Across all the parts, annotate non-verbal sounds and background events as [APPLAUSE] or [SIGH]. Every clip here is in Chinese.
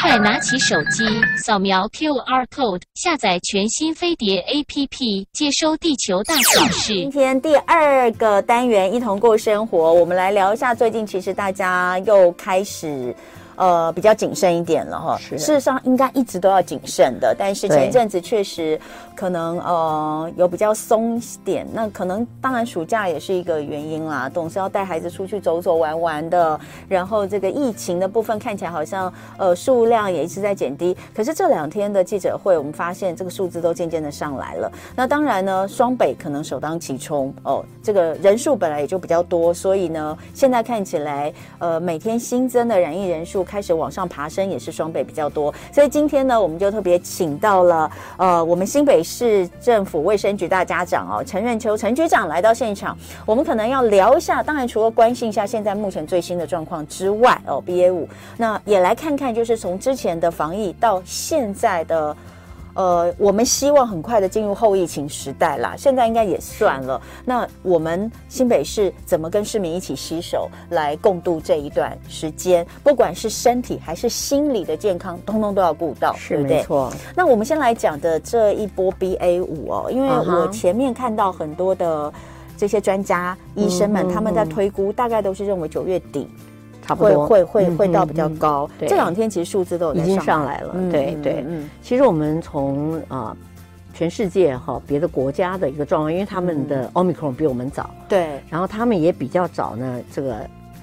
快拿起手机扫描 QR code，下载全新飞碟 APP，接收地球大小事。今天第二个单元，一同过生活，我们来聊一下最近，其实大家又开始。呃，比较谨慎一点了哈。事实上应该一直都要谨慎的，但是前一阵子确实可能呃有比较松点。那可能当然暑假也是一个原因啦，总是要带孩子出去走走玩玩的。然后这个疫情的部分看起来好像呃数量也一直在减低，可是这两天的记者会，我们发现这个数字都渐渐的上来了。那当然呢，双北可能首当其冲哦，这个人数本来也就比较多，所以呢，现在看起来呃每天新增的染疫人数。开始往上爬升，也是双北比较多，所以今天呢，我们就特别请到了呃，我们新北市政府卫生局大家长哦，陈任秋陈局长来到现场，我们可能要聊一下，当然除了关心一下现在目前最新的状况之外哦，BA 五，那也来看看就是从之前的防疫到现在的。呃，我们希望很快的进入后疫情时代啦。现在应该也算了。那我们新北市怎么跟市民一起携手来共度这一段时间？不管是身体还是心理的健康，通通都要顾到，是对不对？没错。那我们先来讲的这一波 BA 五哦，因为我前面看到很多的这些专家、医生们，他们在推估，大概都是认为九月底。会会会会到比较高，这两天其实数字都有已经上来了，对对。其实我们从啊全世界哈别的国家的一个状况，因为他们的 Omicron 比我们早，对，然后他们也比较早呢，这个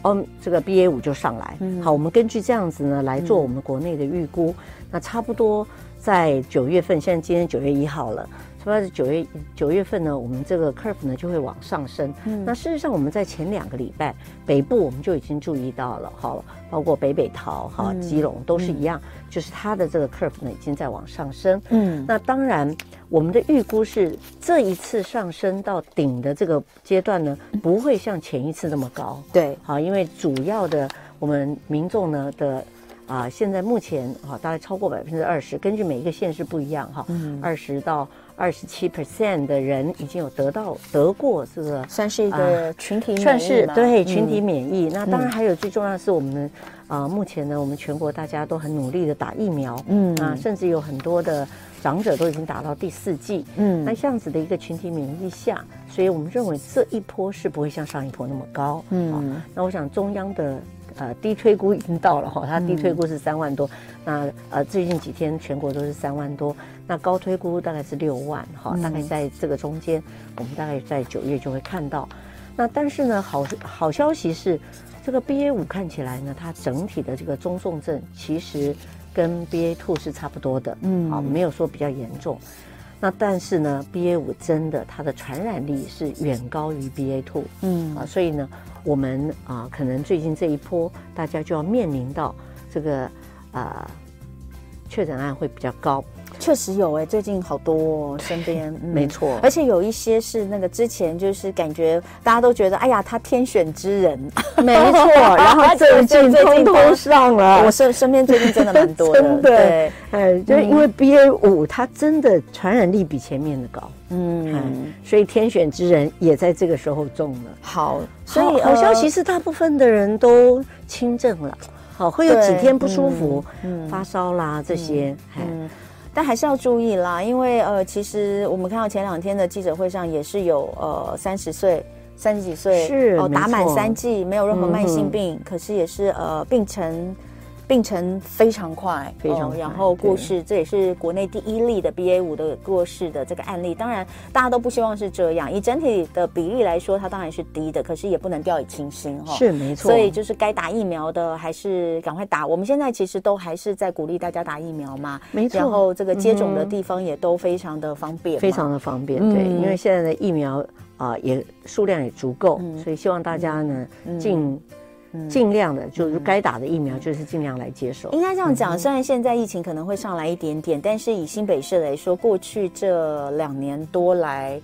Om 这个 BA 五就上来。好，我们根据这样子呢来做我们国内的预估，那差不多在九月份，现在今天九月一号了。说是九月九月份呢，我们这个 curve 呢就会往上升。嗯，那事实上我们在前两个礼拜北部我们就已经注意到了，好，包括北北桃哈、基隆都是一样，就是它的这个 curve 呢已经在往上升。嗯，那当然我们的预估是这一次上升到顶的这个阶段呢，不会像前一次那么高。对，好，因为主要的我们民众呢的。啊，现在目前啊，大概超过百分之二十，根据每一个县市不一样哈，二十到二十七 percent 的人已经有得到得过这个，算是一个群体免疫，算是对群体免疫。那当然还有最重要的是我们啊，目前呢，我们全国大家都很努力的打疫苗，嗯。啊，甚至有很多的长者都已经打到第四剂，嗯，那这样子的一个群体免疫下，所以我们认为这一波是不会像上一波那么高，嗯，那我想中央的。呃，低推估已经到了哈，它低推估是三万多，嗯、那呃最近几天全国都是三万多，那高推估大概是六万哈，嗯、大概在这个中间，我们大概在九月就会看到。那但是呢，好好消息是，这个 BA 五看起来呢，它整体的这个中重症其实跟 BA two 是差不多的，嗯，好，没有说比较严重。那但是呢，BA 五真的它的传染力是远高于 BA two，嗯啊，所以呢。我们啊，可能最近这一波，大家就要面临到这个啊，确诊案会比较高。确实有哎、欸，最近好多哦，身边、[LAUGHS] 嗯、没错，而且有一些是那个之前就是感觉大家都觉得，哎呀，他天选之人，[LAUGHS] 没错，然后最近通通上了。我身身边最近真的蛮多的，[LAUGHS] 真的。对，哎，就是因为 BA 五它真的传染力比前面的高。嗯，所以天选之人也在这个时候中了。好，所以好消息是大部分的人都轻症了，好，会有几天不舒服，嗯，发烧啦这些，嗯，但还是要注意啦，因为呃，其实我们看到前两天的记者会上也是有呃三十岁、三十几岁是哦打满三剂，没有任何慢性病，可是也是呃病程。病程非常快，非常快，然后过世，这也是国内第一例的 BA 五的过世的这个案例。当然，大家都不希望是这样。以整体的比例来说，它当然是低的，可是也不能掉以轻心哈。是没错。所以就是该打疫苗的，还是赶快打。我们现在其实都还是在鼓励大家打疫苗嘛。没错。然后这个接种的地方也都非常的方便，非常的方便。对，因为现在的疫苗啊也数量也足够，所以希望大家呢尽。尽量的，就是该打的疫苗，就是尽量来接受。应该这样讲，虽然现在疫情可能会上来一点点，但是以新北市来说，过去这两年多来，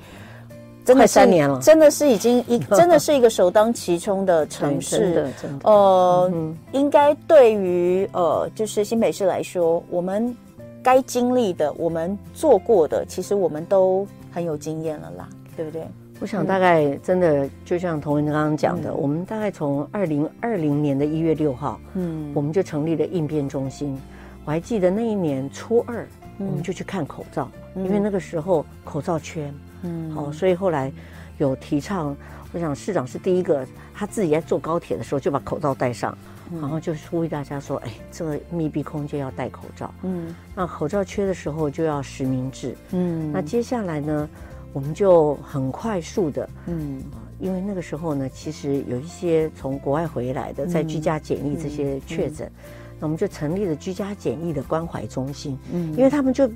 真的三年了，真的是已经一，[LAUGHS] 真的是一个首当其冲的城市。[LAUGHS] 真的，真的。呃，应该对于呃，就是新北市来说，我们该经历的，我们做过的，其实我们都很有经验了啦，对不对？我想大概真的就像童文刚刚讲的，嗯、我们大概从二零二零年的一月六号，嗯，我们就成立了应变中心。我还记得那一年初二，我们就去看口罩，嗯、因为那个时候口罩缺，嗯，好，所以后来有提倡。我想市长是第一个，他自己在坐高铁的时候就把口罩戴上，嗯、然后就呼吁大家说：“哎，这个密闭空间要戴口罩。”嗯，那口罩缺的时候就要实名制。嗯，那接下来呢？我们就很快速的，嗯，因为那个时候呢，其实有一些从国外回来的，在居家检疫这些确诊，那我们就成立了居家检疫的关怀中心，嗯，因为他们就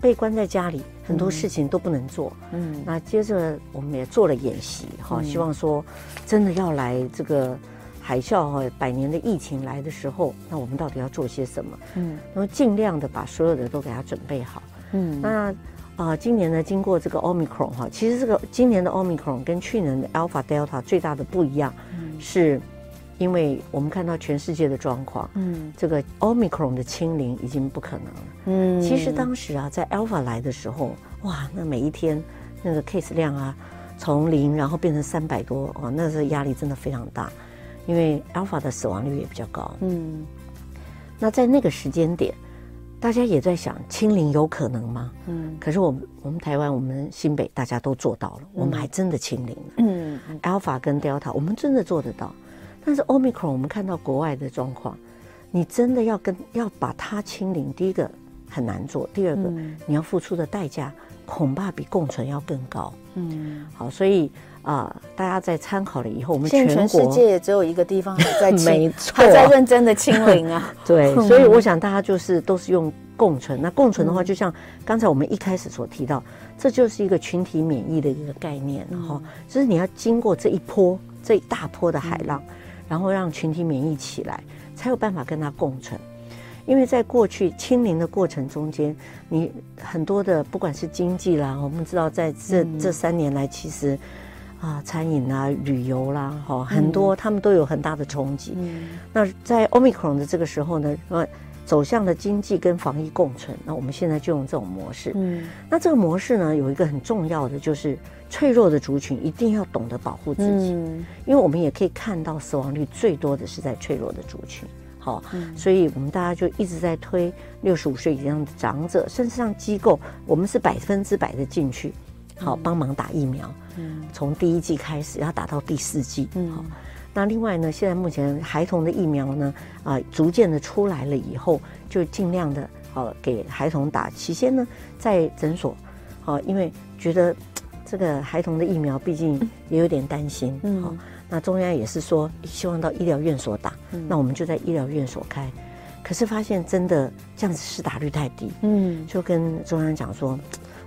被关在家里，很多事情都不能做，嗯，那接着我们也做了演习，哈，希望说真的要来这个海啸和百年的疫情来的时候，那我们到底要做些什么？嗯，然后尽量的把所有的都给他准备好，嗯，那。啊，今年呢，经过这个 Omicron 哈，其实这个今年的 Omicron 跟去年的 Alpha Delta 最大的不一样，嗯、是，因为我们看到全世界的状况，嗯，这个 Omicron 的清零已经不可能了，嗯，其实当时啊，在 Alpha 来的时候，哇，那每一天那个 case 量啊，从零然后变成三百多，哦，那是压力真的非常大，因为 Alpha 的死亡率也比较高，嗯，那在那个时间点。大家也在想清零有可能吗？嗯，可是我们我们台湾我们新北大家都做到了，嗯、我们还真的清零了。嗯，Alpha 跟 Delta 我们真的做得到，但是 Omicron 我们看到国外的状况，你真的要跟要把它清零，第一个很难做，第二个、嗯、你要付出的代价恐怕比共存要更高。嗯，好，所以。啊！大家在参考了以后，我们全世界也只有一个地方还在 [LAUGHS] 清，没错，还在认真的清零啊。[LAUGHS] 对，所以我想大家就是都是用共存。那共存的话，就像刚才我们一开始所提到，这就是一个群体免疫的一个概念，然后就是你要经过这一波这一大波的海浪，然后让群体免疫起来，才有办法跟它共存。因为在过去清零的过程中间，你很多的不管是经济啦，我们知道在这这三年来，其实。啊，餐饮啊，旅游啦，哈，很多他们都有很大的冲击。嗯，那在 Omicron 的这个时候呢，呃，走向了经济跟防疫共存。那我们现在就用这种模式。嗯，那这个模式呢，有一个很重要的就是脆弱的族群一定要懂得保护自己。嗯，因为我们也可以看到死亡率最多的是在脆弱的族群。好，所以我们大家就一直在推六十五岁以上的长者，甚至让机构，我们是百分之百的进去。好，帮忙打疫苗。嗯，从第一季开始要打到第四季。嗯，好。那另外呢，现在目前孩童的疫苗呢，啊、呃，逐渐的出来了以后，就尽量的，好给孩童打。起先呢，在诊所，好，因为觉得这个孩童的疫苗毕竟也有点担心。嗯，好。那中央也是说希望到医疗院所打。嗯，那我们就在医疗院所开。可是发现真的这样子施打率太低。嗯，就跟中央讲说。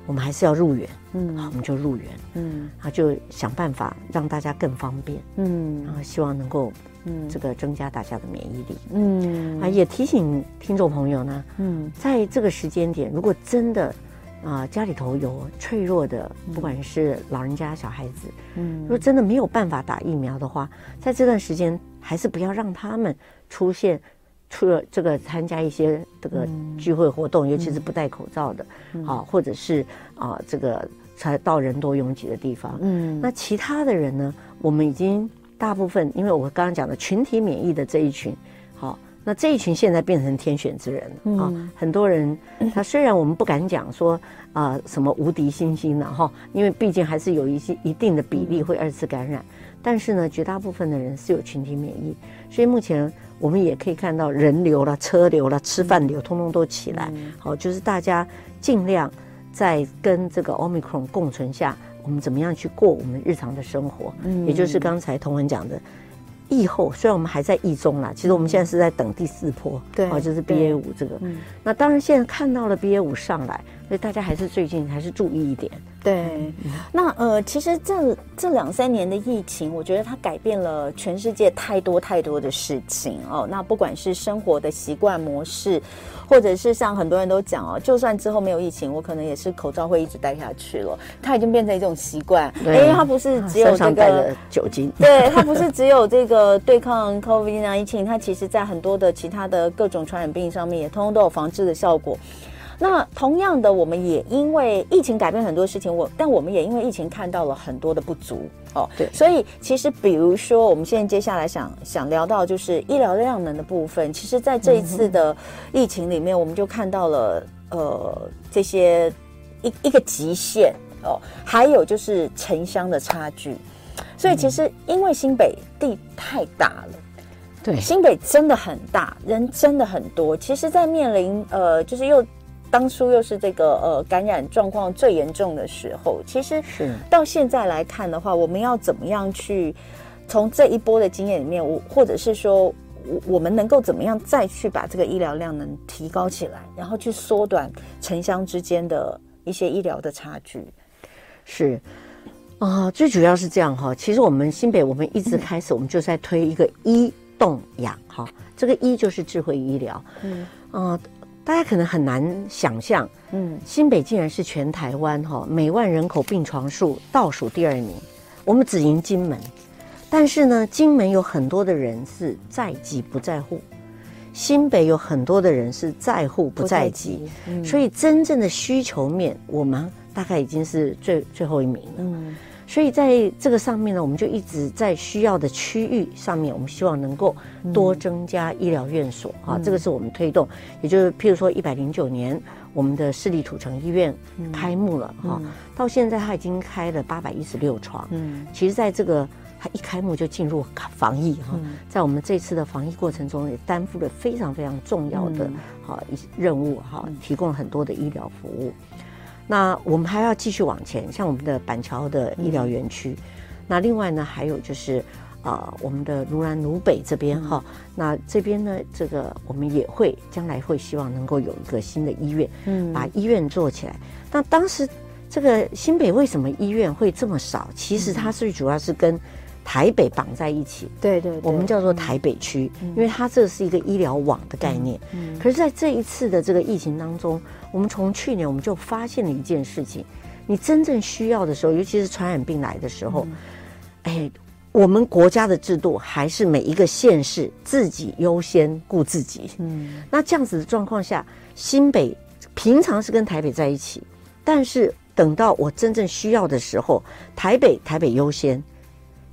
我们还是要入园，嗯，好，我们就入园，嗯，啊就想办法让大家更方便，嗯，然后希望能够，嗯，这个增加大家的免疫力，嗯，啊，也提醒听众朋友呢，嗯，在这个时间点，如果真的啊家里头有脆弱的，不管是老人家、小孩子，嗯，如果真的没有办法打疫苗的话，在这段时间还是不要让他们出现。除了这个参加一些这个聚会活动，嗯、尤其是不戴口罩的，嗯、啊，或者是啊，这个才到人多拥挤的地方。嗯，那其他的人呢？我们已经大部分，因为我刚刚讲的群体免疫的这一群，好、啊，那这一群现在变成天选之人了。嗯、啊，很多人他虽然我们不敢讲说啊什么无敌星星了哈，因为毕竟还是有一些一定的比例会二次感染，嗯、但是呢，绝大部分的人是有群体免疫，所以目前。我们也可以看到人流了、车流了、吃饭流，通通都起来。好，就是大家尽量在跟这个 Omicron 共存下，我们怎么样去过我们日常的生活？嗯，也就是刚才童文讲的，疫后虽然我们还在疫中啦，其实我们现在是在等第四波。对，哦，就是 BA 五这个。嗯，那当然现在看到了 BA 五上来，所以大家还是最近还是注意一点。对，那呃，其实这这两三年的疫情，我觉得它改变了全世界太多太多的事情哦。那不管是生活的习惯模式，或者是像很多人都讲哦，就算之后没有疫情，我可能也是口罩会一直戴下去了。它已经变成一种习惯，因为它不是只有这个酒精，对，它不是只有这个对抗 COVID-19，它其实在很多的其他的各种传染病上面也通通都有防治的效果。那同样的，我们也因为疫情改变很多事情，我但我们也因为疫情看到了很多的不足哦。对，所以其实比如说，我们现在接下来想想聊到就是医疗量能的部分，其实在这一次的疫情里面，我们就看到了呃这些一一个极限哦，还有就是城乡的差距。所以其实因为新北地太大了，对，新北真的很大，人真的很多。其实，在面临呃，就是又当初又是这个呃感染状况最严重的时候，其实是到现在来看的话，我们要怎么样去从这一波的经验里面，我或者是说，我我们能够怎么样再去把这个医疗量能提高起来，然后去缩短城乡之间的一些医疗的差距，是。啊、呃，最主要是这样哈。其实我们新北，我们一直开始，我们就在推一个医动养哈。这个医就是智慧医疗。嗯啊、呃，大家可能很难想象，嗯，新北竟然是全台湾哈每万人口病床数倒数第二名，我们只赢金门。但是呢，金门有很多的人是在急不在户，新北有很多的人是在户不在急，嗯、所以真正的需求面，我们大概已经是最最后一名了。嗯。所以在这个上面呢，我们就一直在需要的区域上面，我们希望能够多增加医疗院所啊，这个是我们推动。也就是譬如说，一百零九年我们的市立土城医院开幕了哈，到现在它已经开了八百一十六床。嗯，其实在这个它一开幕就进入防疫哈，在我们这次的防疫过程中也担负了非常非常重要的哈一些任务哈，提供了很多的医疗服务。那我们还要继续往前，像我们的板桥的医疗园区，嗯、那另外呢，还有就是啊、呃，我们的卢南卢北这边哈，嗯、那这边呢，这个我们也会将来会希望能够有一个新的医院，嗯，把医院做起来。那当时这个新北为什么医院会这么少？其实它最主要是跟台北绑在一起，对对，我们叫做台北区，因为它这是一个医疗网的概念。嗯，可是在这一次的这个疫情当中，我们从去年我们就发现了一件事情：你真正需要的时候，尤其是传染病来的时候，哎，我们国家的制度还是每一个县市自己优先顾自己。嗯，那这样子的状况下，新北平常是跟台北在一起，但是等到我真正需要的时候，台北台北优先。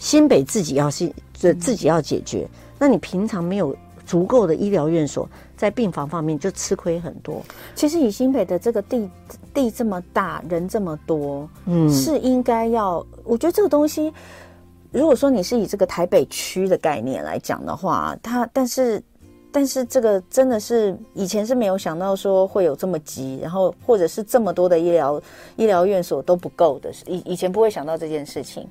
新北自己要是这自己要解决，那你平常没有足够的医疗院所，在病房方面就吃亏很多。其实以新北的这个地地这么大，人这么多，嗯，是应该要。我觉得这个东西，如果说你是以这个台北区的概念来讲的话，它但是。但是这个真的是以前是没有想到说会有这么急，然后或者是这么多的医疗医疗院所都不够的，以以前不会想到这件事情。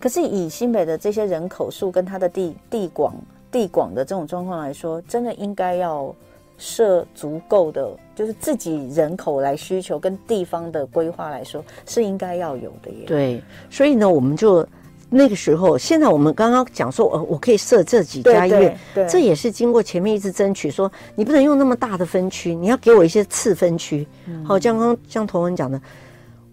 可是以新北的这些人口数跟它的地地广地广的这种状况来说，真的应该要设足够的，就是自己人口来需求跟地方的规划来说是应该要有的耶。对，所以呢，我们就。那个时候，现在我们刚刚讲说，呃，我可以设这几家医院，这也是经过前面一直争取，说你不能用那么大的分区，你要给我一些次分区。好，像刚刚像童文讲的，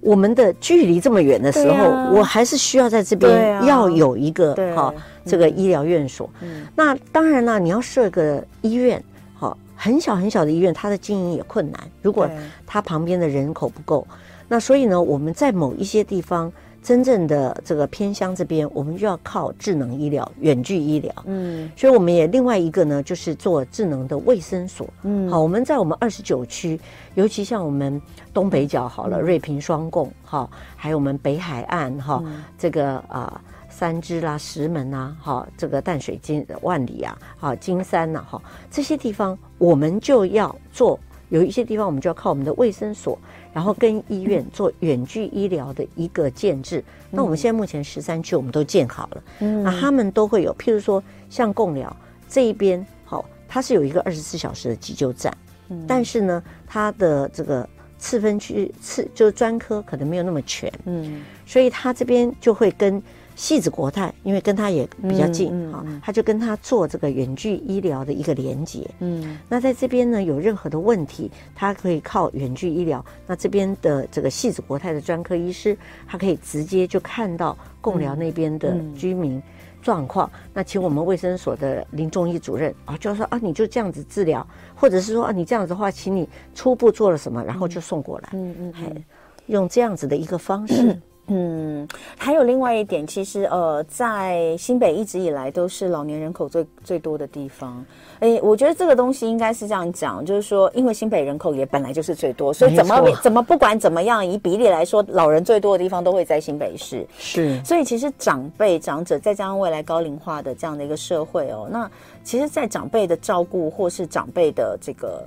我们的距离这么远的时候，我还是需要在这边要有一个好这个医疗院所。那当然了，你要设个医院，好，很小很小的医院，它的经营也困难。如果它旁边的人口不够，那所以呢，我们在某一些地方。真正的这个偏乡这边，我们就要靠智能医疗、远距医疗。嗯，所以我们也另外一个呢，就是做智能的卫生所。嗯，好，我们在我们二十九区，尤其像我们东北角好了，嗯、瑞平双贡，哈，还有我们北海岸，哈，嗯、这个啊、呃、三芝啦、石门啊，哈，这个淡水金万里啊，哈，金山呐、啊，哈，这些地方我们就要做，有一些地方我们就要靠我们的卫生所。然后跟医院做远距医疗的一个建制，嗯、那我们现在目前十三区我们都建好了，嗯，那他们都会有，譬如说像共疗这一边，好，它是有一个二十四小时的急救站，嗯，但是呢，它的这个次分区次就是专科可能没有那么全，嗯，所以它这边就会跟。汐止国泰，因为跟他也比较近，哈、嗯，他就跟他做这个远距医疗的一个连接。嗯，那在这边呢，有任何的问题，他可以靠远距医疗。那这边的这个戏子国泰的专科医师，他可以直接就看到贡寮那边的居民状况，那请我们卫生所的林中医主任啊，就说啊，你就这样子治疗，或者是说啊，你这样子的话，请你初步做了什么，然后就送过来，嗯嗯，嗯，用这样子的一个方式。[CLEARS THROAT] 嗯嗯，还有另外一点，其实呃，在新北一直以来都是老年人口最最多的地方。哎，我觉得这个东西应该是这样讲，就是说，因为新北人口也本来就是最多，所以怎么怎么不管怎么样，以比例来说，老人最多的地方都会在新北市。是，所以其实长辈长者再加上未来高龄化的这样的一个社会哦，那其实，在长辈的照顾或是长辈的这个。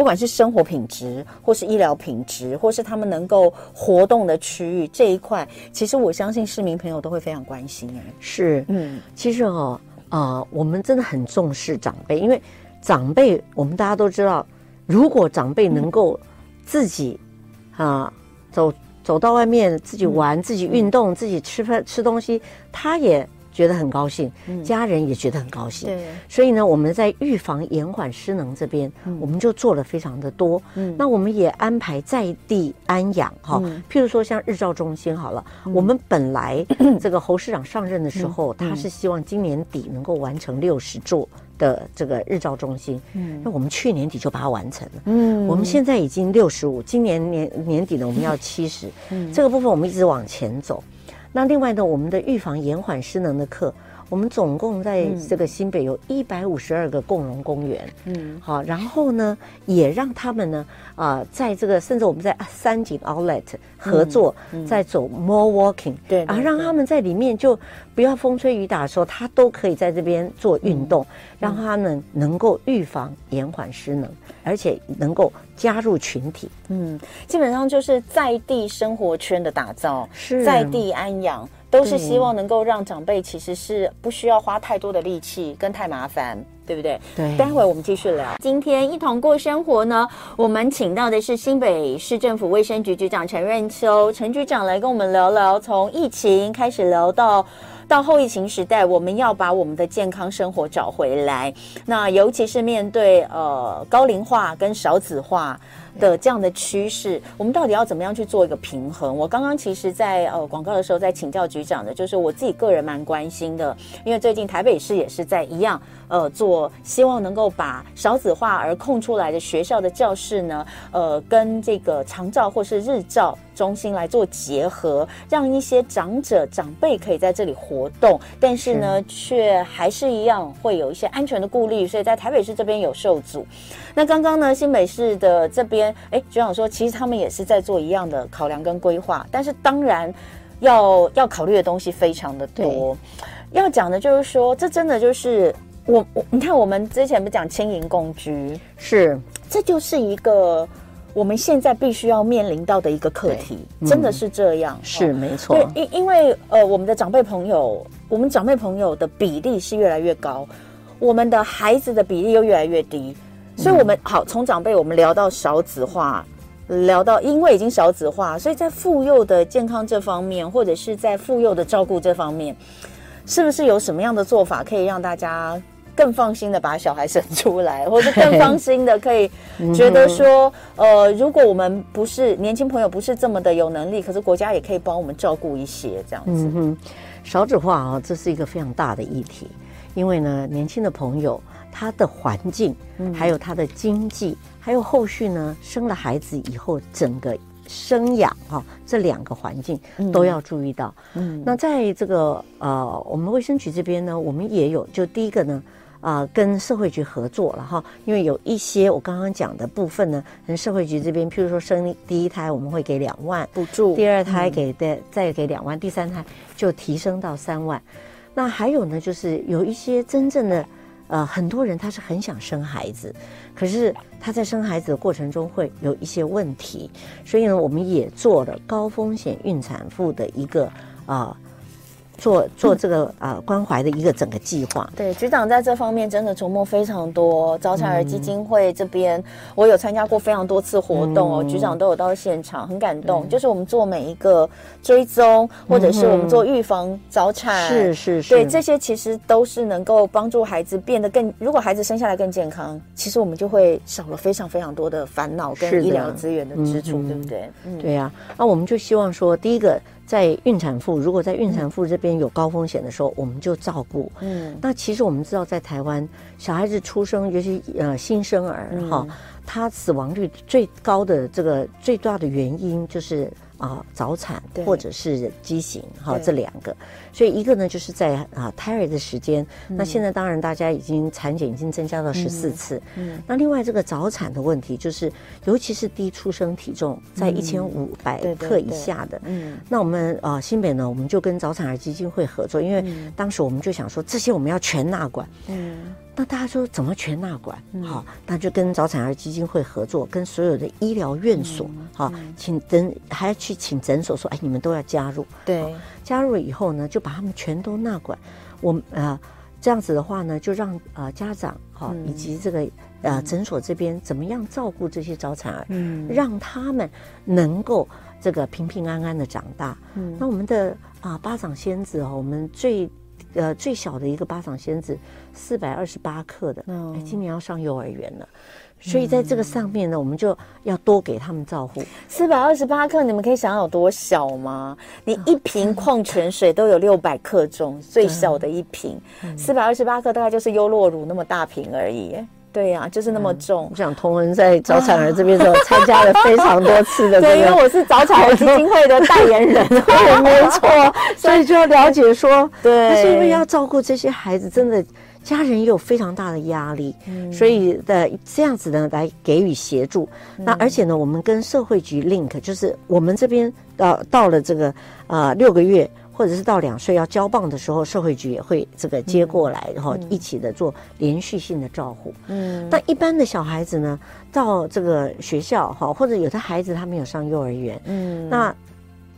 不管是生活品质，或是医疗品质，或是他们能够活动的区域这一块，其实我相信市民朋友都会非常关心。哎，是，嗯，其实哦，啊、呃，我们真的很重视长辈，因为长辈，我们大家都知道，如果长辈能够自己啊、呃、走走到外面自己玩、嗯、自己运动、嗯、自己吃饭吃东西，他也。觉得很高兴，家人也觉得很高兴。对，所以呢，我们在预防延缓失能这边，我们就做了非常的多。嗯，那我们也安排在地安养哈，譬如说像日照中心好了，我们本来这个侯市长上任的时候，他是希望今年底能够完成六十座的这个日照中心。嗯，那我们去年底就把它完成了。嗯，我们现在已经六十五，今年年年底呢，我们要七十。嗯，这个部分我们一直往前走。那另外呢，我们的预防延缓失能的课，我们总共在这个新北有一百五十二个共融公园，嗯，好，然后呢，也让他们呢，啊、呃，在这个甚至我们在三井 Outlet 合作，嗯嗯、在走 More Walking，对，啊，让他们在里面就不要风吹雨打的时候，他都可以在这边做运动，嗯、让他们能够预防延缓失能，而且能够加入群体，嗯，基本上就是在地生活圈的打造，是。在地安养。都是希望能够让长辈其实是不需要花太多的力气跟太麻烦，对不对？对。待会我们继续聊。今天一同过生活呢，我们请到的是新北市政府卫生局局长陈润秋，陈局长来跟我们聊聊，从疫情开始聊到到后疫情时代，我们要把我们的健康生活找回来。那尤其是面对呃高龄化跟少子化。的这样的趋势，我们到底要怎么样去做一个平衡？我刚刚其实在，呃广告的时候在请教局长的，就是我自己个人蛮关心的，因为最近台北市也是在一样呃做，希望能够把少子化而空出来的学校的教室呢，呃跟这个长照或是日照中心来做结合，让一些长者长辈可以在这里活动，但是呢却还是一样会有一些安全的顾虑，所以在台北市这边有受阻。那刚刚呢新北市的这边。哎，局长说，其实他们也是在做一样的考量跟规划，但是当然要要考虑的东西非常的多。要讲的就是说，这真的就是我我你看，我们之前不讲轻盈共居，是，这就是一个我们现在必须要面临到的一个课题，嗯、真的是这样，是没错。因因为呃，我们的长辈朋友，我们长辈朋友的比例是越来越高，我们的孩子的比例又越来越低。所以，我们好从长辈，我们聊到少子化，聊到因为已经少子化，所以在妇幼的健康这方面，或者是在妇幼的照顾这方面，是不是有什么样的做法可以让大家更放心的把小孩生出来，[LAUGHS] 或者更放心的可以觉得说，呃，如果我们不是年轻朋友，不是这么的有能力，可是国家也可以帮我们照顾一些这样子。嗯哼，少子化啊，这是一个非常大的议题，因为呢，年轻的朋友。他的环境，还有他的经济，还有后续呢，生了孩子以后整个生养哈，这两个环境都要注意到。嗯，那在这个呃，我们卫生局这边呢，我们也有，就第一个呢，啊、呃，跟社会局合作了哈，因为有一些我刚刚讲的部分呢，跟社会局这边，譬如说生第一胎我们会给两万补助，第二胎给的再给两万，第三胎就提升到三万。那还有呢，就是有一些真正的。呃，很多人他是很想生孩子，可是他在生孩子的过程中会有一些问题，所以呢，我们也做了高风险孕产妇的一个啊。呃做做这个呃关怀的一个整个计划，对局长在这方面真的琢磨非常多。早产儿基金会这边，嗯、我有参加过非常多次活动哦，嗯、局长都有到现场，很感动。嗯、就是我们做每一个追踪，或者是我们做预防早产，嗯、是是是，对这些其实都是能够帮助孩子变得更。如果孩子生下来更健康，其实我们就会少了非常非常多的烦恼跟医疗资源的支出，对不对？嗯、对呀、啊。那我们就希望说，第一个。在孕产妇，如果在孕产妇这边有高风险的时候，我们就照顾。嗯，那其实我们知道，在台湾小孩子出生，尤其呃新生儿哈，他死亡率最高的这个最大的原因就是。啊，早产或者是畸形，哈，这两个，所以一个呢，就是在啊胎儿的时间，那现在当然大家已经产检已经增加到十四次，嗯，那另外这个早产的问题，就是尤其是低出生体重在一千五百克以下的，嗯，那我们啊新北呢，我们就跟早产儿基金会合作，因为当时我们就想说这些我们要全纳管，嗯。那大家说怎么全纳管？好，那就跟早产儿基金会合作，跟所有的医疗院所，好，请诊还要去请诊所说，哎，你们都要加入。对，加入了以后呢，就把他们全都纳管。我们呃这样子的话呢，就让呃家长好以及这个呃诊所这边怎么样照顾这些早产儿，嗯，让他们能够这个平平安安的长大。嗯，那我们的啊巴掌仙子哦，我们最。呃，最小的一个巴掌仙子，四百二十八克的，哎，今年要上幼儿园了，所以在这个上面呢，我们就要多给他们照顾。四百二十八克，你们可以想想有多小吗？你一瓶矿泉水都有六百克重，最小的一瓶，四百二十八克大概就是优酪乳那么大瓶而已。对呀、啊，就是那么重。我想同仁在早产儿这边都参加了非常多次的、这个，对，因为我是早产儿基金会的代言人，[LAUGHS] 对，[LAUGHS] 没错，所以就要了解说，对，但是因为要照顾这些孩子，真的家人也有非常大的压力，嗯、所以的这样子呢来给予协助。嗯、那而且呢，我们跟社会局 link，就是我们这边到到了这个呃六个月。或者是到两岁要交棒的时候，社会局也会这个接过来，然后一起的做连续性的照顾。嗯，但一般的小孩子呢，到这个学校哈，或者有的孩子他没有上幼儿园，嗯，那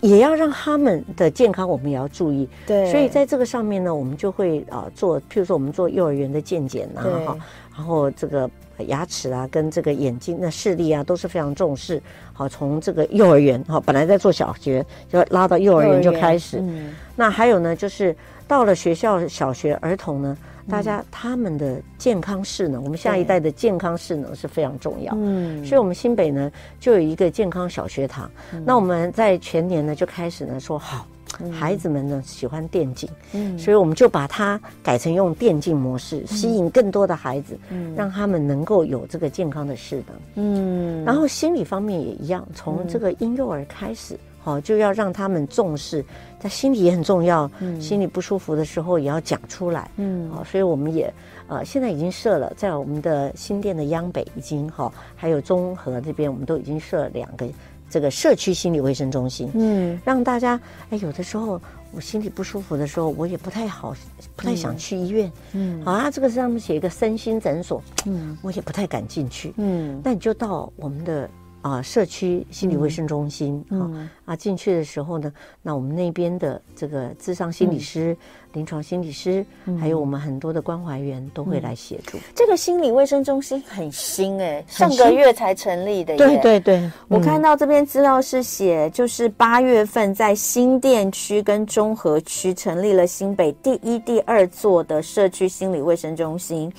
也要让他们的健康，我们也要注意。对，所以在这个上面呢，我们就会啊做，譬如说我们做幼儿园的健检啊，哈，然后这个。牙齿啊，跟这个眼睛的视力啊，都是非常重视。好，从这个幼儿园，哈，本来在做小学，就拉到幼儿园就开始。嗯，那还有呢，就是到了学校小学儿童呢，大家他们的健康势能，我们下一代的健康势能是非常重要。嗯，所以我们新北呢就有一个健康小学堂。那我们在全年呢就开始呢说好。孩子们呢喜欢电竞，嗯，所以我们就把它改成用电竞模式，吸引更多的孩子，嗯，让他们能够有这个健康的势能，嗯，然后心理方面也一样，从这个婴幼儿开始，好，就要让他们重视，在心理也很重要，嗯，心里不舒服的时候也要讲出来，嗯，好，所以我们也呃现在已经设了，在我们的新店的央北已经哈，还有中和这边，我们都已经设了两个。这个社区心理卫生中心，嗯，让大家哎，有的时候我心里不舒服的时候，我也不太好，不太想去医院，嗯，好啊，这个上面写一个身心诊所，嗯，我也不太敢进去，嗯，那你就到我们的。啊，社区心理卫生中心，啊、嗯、啊，进去的时候呢，那我们那边的这个智商心理师、临、嗯、床心理师，嗯、还有我们很多的关怀员都会来协助。这个心理卫生中心很新哎、欸，上个月才成立的耶。对对对，我看到这边资料是写，就是八月份在新店区跟中和区成立了新北第一、第二座的社区心理卫生中心，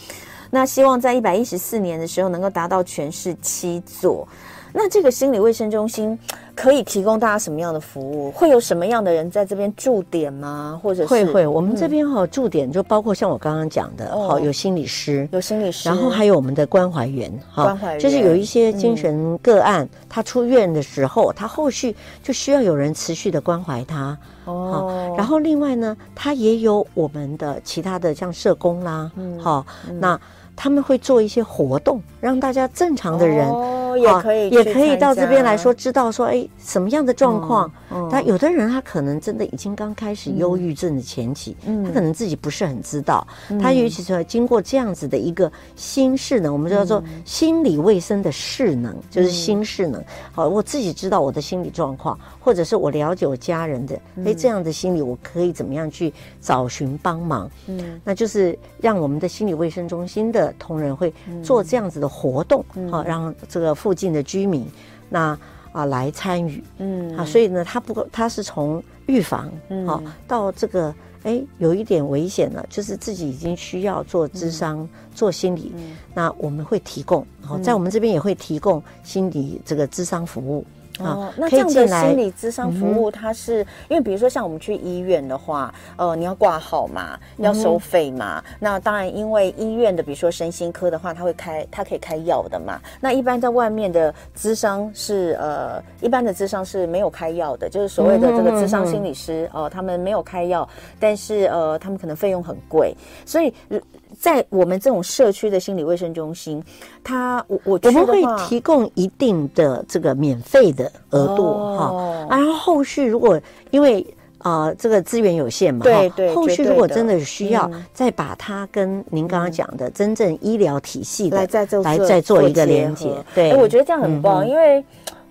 那希望在一百一十四年的时候能够达到全市七座。那这个心理卫生中心 [TSK] 可以提供大家什么样的服务？会有什么样的人在这边驻点吗？或者是会会，我们这边哈驻点就包括像我刚刚讲的，好有心理师，有心理师，然后还有我们的关怀员，关怀员就是有一些精神个案，他出院的时候，他后续就需要有人持续的关怀他哦。然后另外呢，他也有我们的其他的像社工啦，好那。他们会做一些活动，让大家正常的人、哦、也可以也可以到这边来说，知道说，哎，什么样的状况？他、嗯、有的人他可能真的已经刚开始忧郁症的前期，嗯、他可能自己不是很知道。嗯、他尤其是经过这样子的一个心势能，我们叫做心理卫生的势能，嗯、就是心势能。好，我自己知道我的心理状况，或者是我了解我家人的，哎，这样的心理我可以怎么样去找寻帮忙？嗯，那就是让我们的心理卫生中心的。同仁会做这样子的活动，好、嗯、让这个附近的居民那啊来参与，嗯。啊，所以呢，他不他是从预防好、嗯、到这个哎有一点危险了，就是自己已经需要做智商、嗯、做心理，嗯、那我们会提供好，在我们这边也会提供心理这个智商服务。哦，那这样的心理咨商服务，它是因为比如说像我们去医院的话，呃，你要挂号嘛，要收费嘛。那当然，因为医院的比如说身心科的话，它会开，它可以开药的嘛。那一般在外面的咨商是呃，一般的咨商是没有开药的，就是所谓的这个咨商心理师哦，他们没有开药，但是呃，他们可能费用很贵，所以。在我们这种社区的心理卫生中心，他我我我们会提供一定的这个免费的额度哈、哦，然后后续如果因为啊、呃、这个资源有限嘛，对对，后续如果真的需要，再把它跟您刚刚讲的真正医疗体系来再做来再做一个连接，对，哎，我觉得这样很棒，嗯、因为。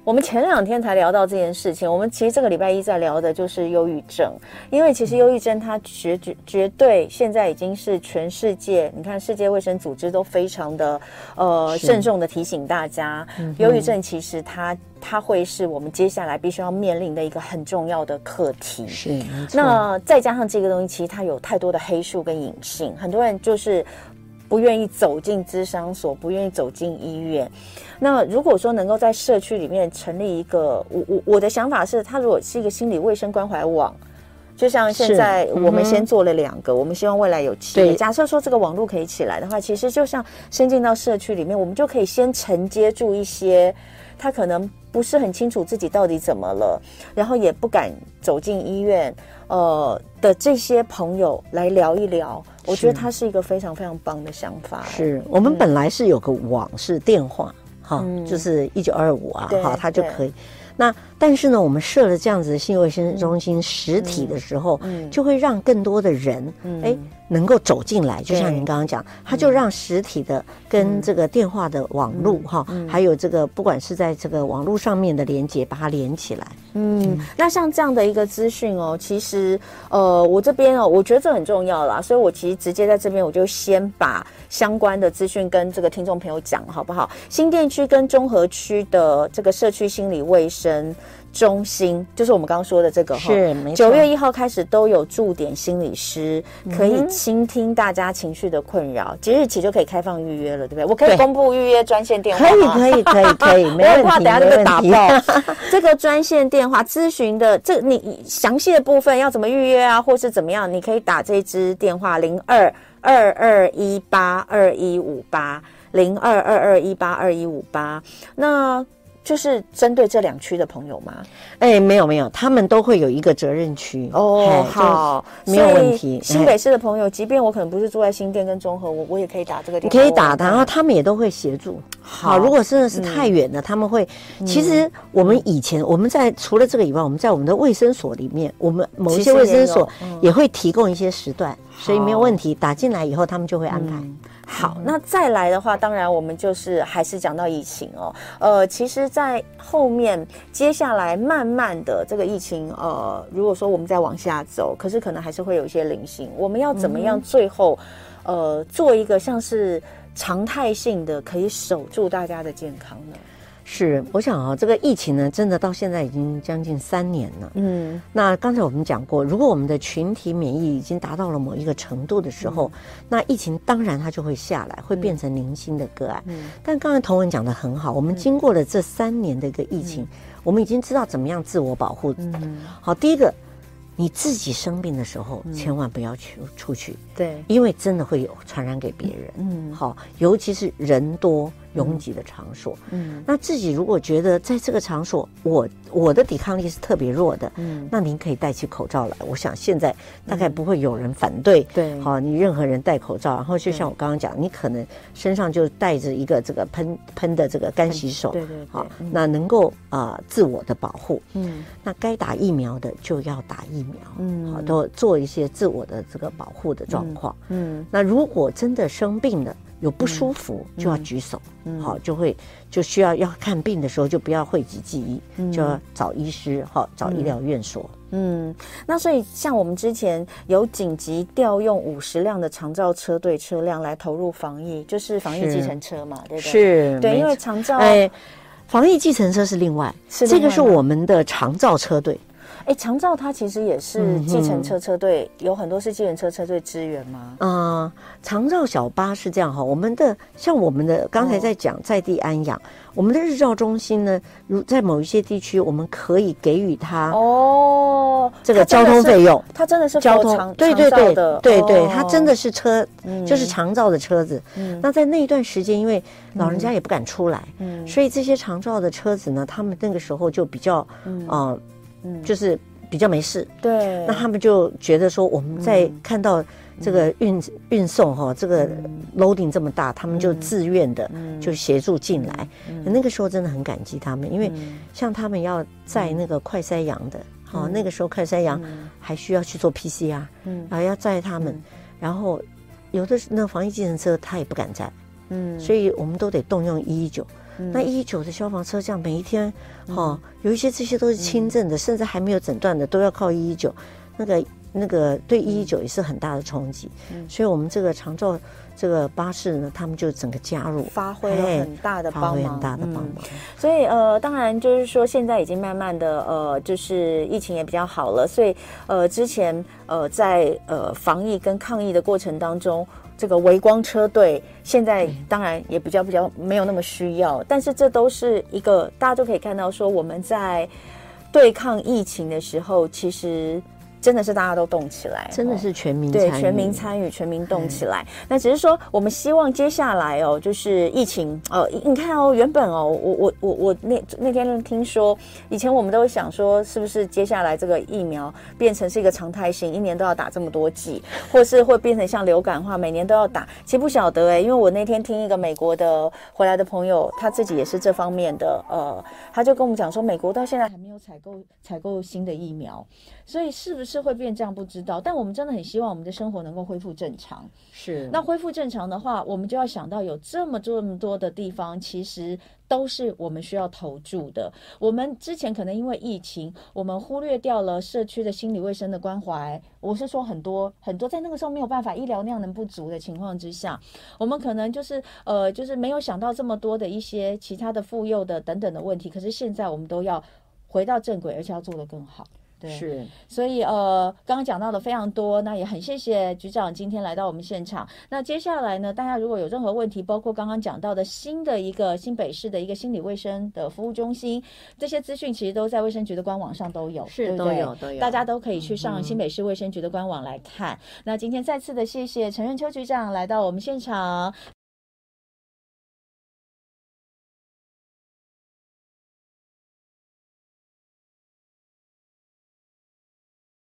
我们前两天才聊到这件事情，我们其实这个礼拜一在聊的就是忧郁症，因为其实忧郁症它绝绝绝对现在已经是全世界，你看世界卫生组织都非常的呃慎重的提醒大家，忧郁症其实它它会是我们接下来必须要面临的一个很重要的课题。是，那再加上这个东西，其实它有太多的黑数跟隐性，很多人就是。不愿意走进咨商所，不愿意走进医院。那如果说能够在社区里面成立一个，我我我的想法是，它如果是一个心理卫生关怀网，就像现在我们先做了两个，嗯、我们希望未来有七个。假设说这个网络可以起来的话，其实就像先进到社区里面，我们就可以先承接住一些他可能不是很清楚自己到底怎么了，然后也不敢走进医院，呃的这些朋友来聊一聊。我觉得它是一个非常非常棒的想法。是我们本来是有个网是电话，哈、嗯，就是一九二五啊，哈，它就可以。那但是呢，我们设了这样子的心理卫生中心实体的时候，嗯，就会让更多的人，哎、嗯。能够走进来，就像您刚刚讲，他就让实体的跟这个电话的网络哈、还有这个不管是在这个网络上面的连接，把它连起来。嗯，那像这样的一个资讯哦，其实呃，我这边哦，我觉得这很重要啦，所以我其实直接在这边，我就先把相关的资讯跟这个听众朋友讲，好不好？新店区跟中和区的这个社区心理卫生。中心就是我们刚刚说的这个哈，是。九月一号开始都有驻点心理师可以倾听大家情绪的困扰，即日起就可以开放预约了，对不对？我可以公布预约专线电话吗？可以，可以，可以，可以，没问题。我怕等下就被打爆。[LAUGHS] 这个专线电话咨询的这你详细的部分要怎么预约啊，或是怎么样？你可以打这支电话零二二二一八二一五八零二二二一八二一五八那。就是针对这两区的朋友吗？哎，没有没有，他们都会有一个责任区哦。好，没有问题。新北市的朋友，即便我可能不是住在新店跟中和，我我也可以打这个电话。你可以打，然后他们也都会协助。好，如果真的是太远了，嗯、他们会。其实我们以前我们在除了这个以外，我们在我们的卫生所里面，我们某一些卫生所也会提供一些时段，所以没有问题。打进来以后，他们就会安排。嗯好，那再来的话，当然我们就是还是讲到疫情哦。呃，其实，在后面接下来慢慢的这个疫情，呃，如果说我们再往下走，可是可能还是会有一些零星。我们要怎么样最后，呃，做一个像是常态性的，可以守住大家的健康呢？是，我想啊，这个疫情呢，真的到现在已经将近三年了。嗯，那刚才我们讲过，如果我们的群体免疫已经达到了某一个程度的时候，嗯、那疫情当然它就会下来，会变成零星的个案。嗯，但刚才彤雯讲的很好，我们经过了这三年的一个疫情，嗯、我们已经知道怎么样自我保护。嗯，好，第一个，你自己生病的时候，千万不要去出去。对，因为真的会有传染给别人。嗯，好，尤其是人多。拥挤的场所，嗯，那自己如果觉得在这个场所，我我的抵抗力是特别弱的，嗯，那您可以戴起口罩来。我想现在大概不会有人反对，对，好，你任何人戴口罩，然后就像我刚刚讲，你可能身上就带着一个这个喷喷的这个干洗手，对对，好，那能够啊自我的保护，嗯，那该打疫苗的就要打疫苗，嗯，好，都做一些自我的这个保护的状况，嗯，那如果真的生病了。有不舒服就要举手，嗯，好，就会就需要要看病的时候就不要讳疾忌医，嗯，就要找医师，好，找医疗院所。嗯，那所以像我们之前有紧急调用五十辆的长照车队车辆来投入防疫，就是防疫计程车嘛，对不对？是，对，因为长照，哎，防疫计程车是另外，是另外，这个是我们的长照车队。哎，长照它其实也是计程车车队，嗯、有很多是计程车车队支援吗？嗯、呃，长照小巴是这样哈，我们的像我们的刚才在讲在地安养，哦、我们的日照中心呢，如在某一些地区，我们可以给予它哦这个交通费用，它真的是交通对对对对对，它真的是车，嗯、就是长照的车子。嗯、那在那一段时间，因为老人家也不敢出来，嗯，所以这些长照的车子呢，他们那个时候就比较嗯。呃嗯，就是比较没事。对，那他们就觉得说，我们在看到这个运运送哈，这个 loading 这么大，他们就自愿的就协助进来。那个时候真的很感激他们，因为像他们要载那个快筛阳的，好，那个时候快筛阳还需要去做 PCR，嗯，然后要载他们，然后有的那防疫计程车他也不敢载，嗯，所以我们都得动用一一九。那一一九的消防车这样每一天，哈，有一些这些都是轻症的，甚至还没有诊断的，都要靠一一九。那个那个对一一九也是很大的冲击。所以，我们这个长照这个巴士呢，他们就整个加入，发挥了很大的帮忙，很大的帮忙。所以，呃，当然就是说，现在已经慢慢的，呃，就是疫情也比较好了。所以，呃，之前呃在呃防疫跟抗疫的过程当中。这个微光车队现在当然也比较比较没有那么需要，但是这都是一个大家都可以看到，说我们在对抗疫情的时候，其实。真的是大家都动起来，真的是全民对全民参与，全民动起来。那只是说，我们希望接下来哦，就是疫情哦，你看哦，原本哦，我我我我那那天听说，以前我们都会想说，是不是接下来这个疫苗变成是一个常态性，一年都要打这么多剂，[LAUGHS] 或是会变成像流感化，每年都要打？其实不晓得哎，因为我那天听一个美国的回来的朋友，他自己也是这方面的，呃，他就跟我们讲说，美国到现在还没有采购采购新的疫苗。所以是不是会变这样不知道，但我们真的很希望我们的生活能够恢复正常。是，那恢复正常的话，我们就要想到有这么这么多的地方，其实都是我们需要投注的。我们之前可能因为疫情，我们忽略掉了社区的心理卫生的关怀。我是说很多很多在那个时候没有办法，医疗量能不足的情况之下，我们可能就是呃就是没有想到这么多的一些其他的妇幼的等等的问题。可是现在我们都要回到正轨，而且要做得更好。对是，所以呃，刚刚讲到的非常多，那也很谢谢局长今天来到我们现场。那接下来呢，大家如果有任何问题，包括刚刚讲到的新的一个新北市的一个心理卫生的服务中心，这些资讯其实都在卫生局的官网上都有，是对对？都有都有，大家都可以去上新北市卫生局的官网来看。嗯、那今天再次的谢谢陈润秋局长来到我们现场。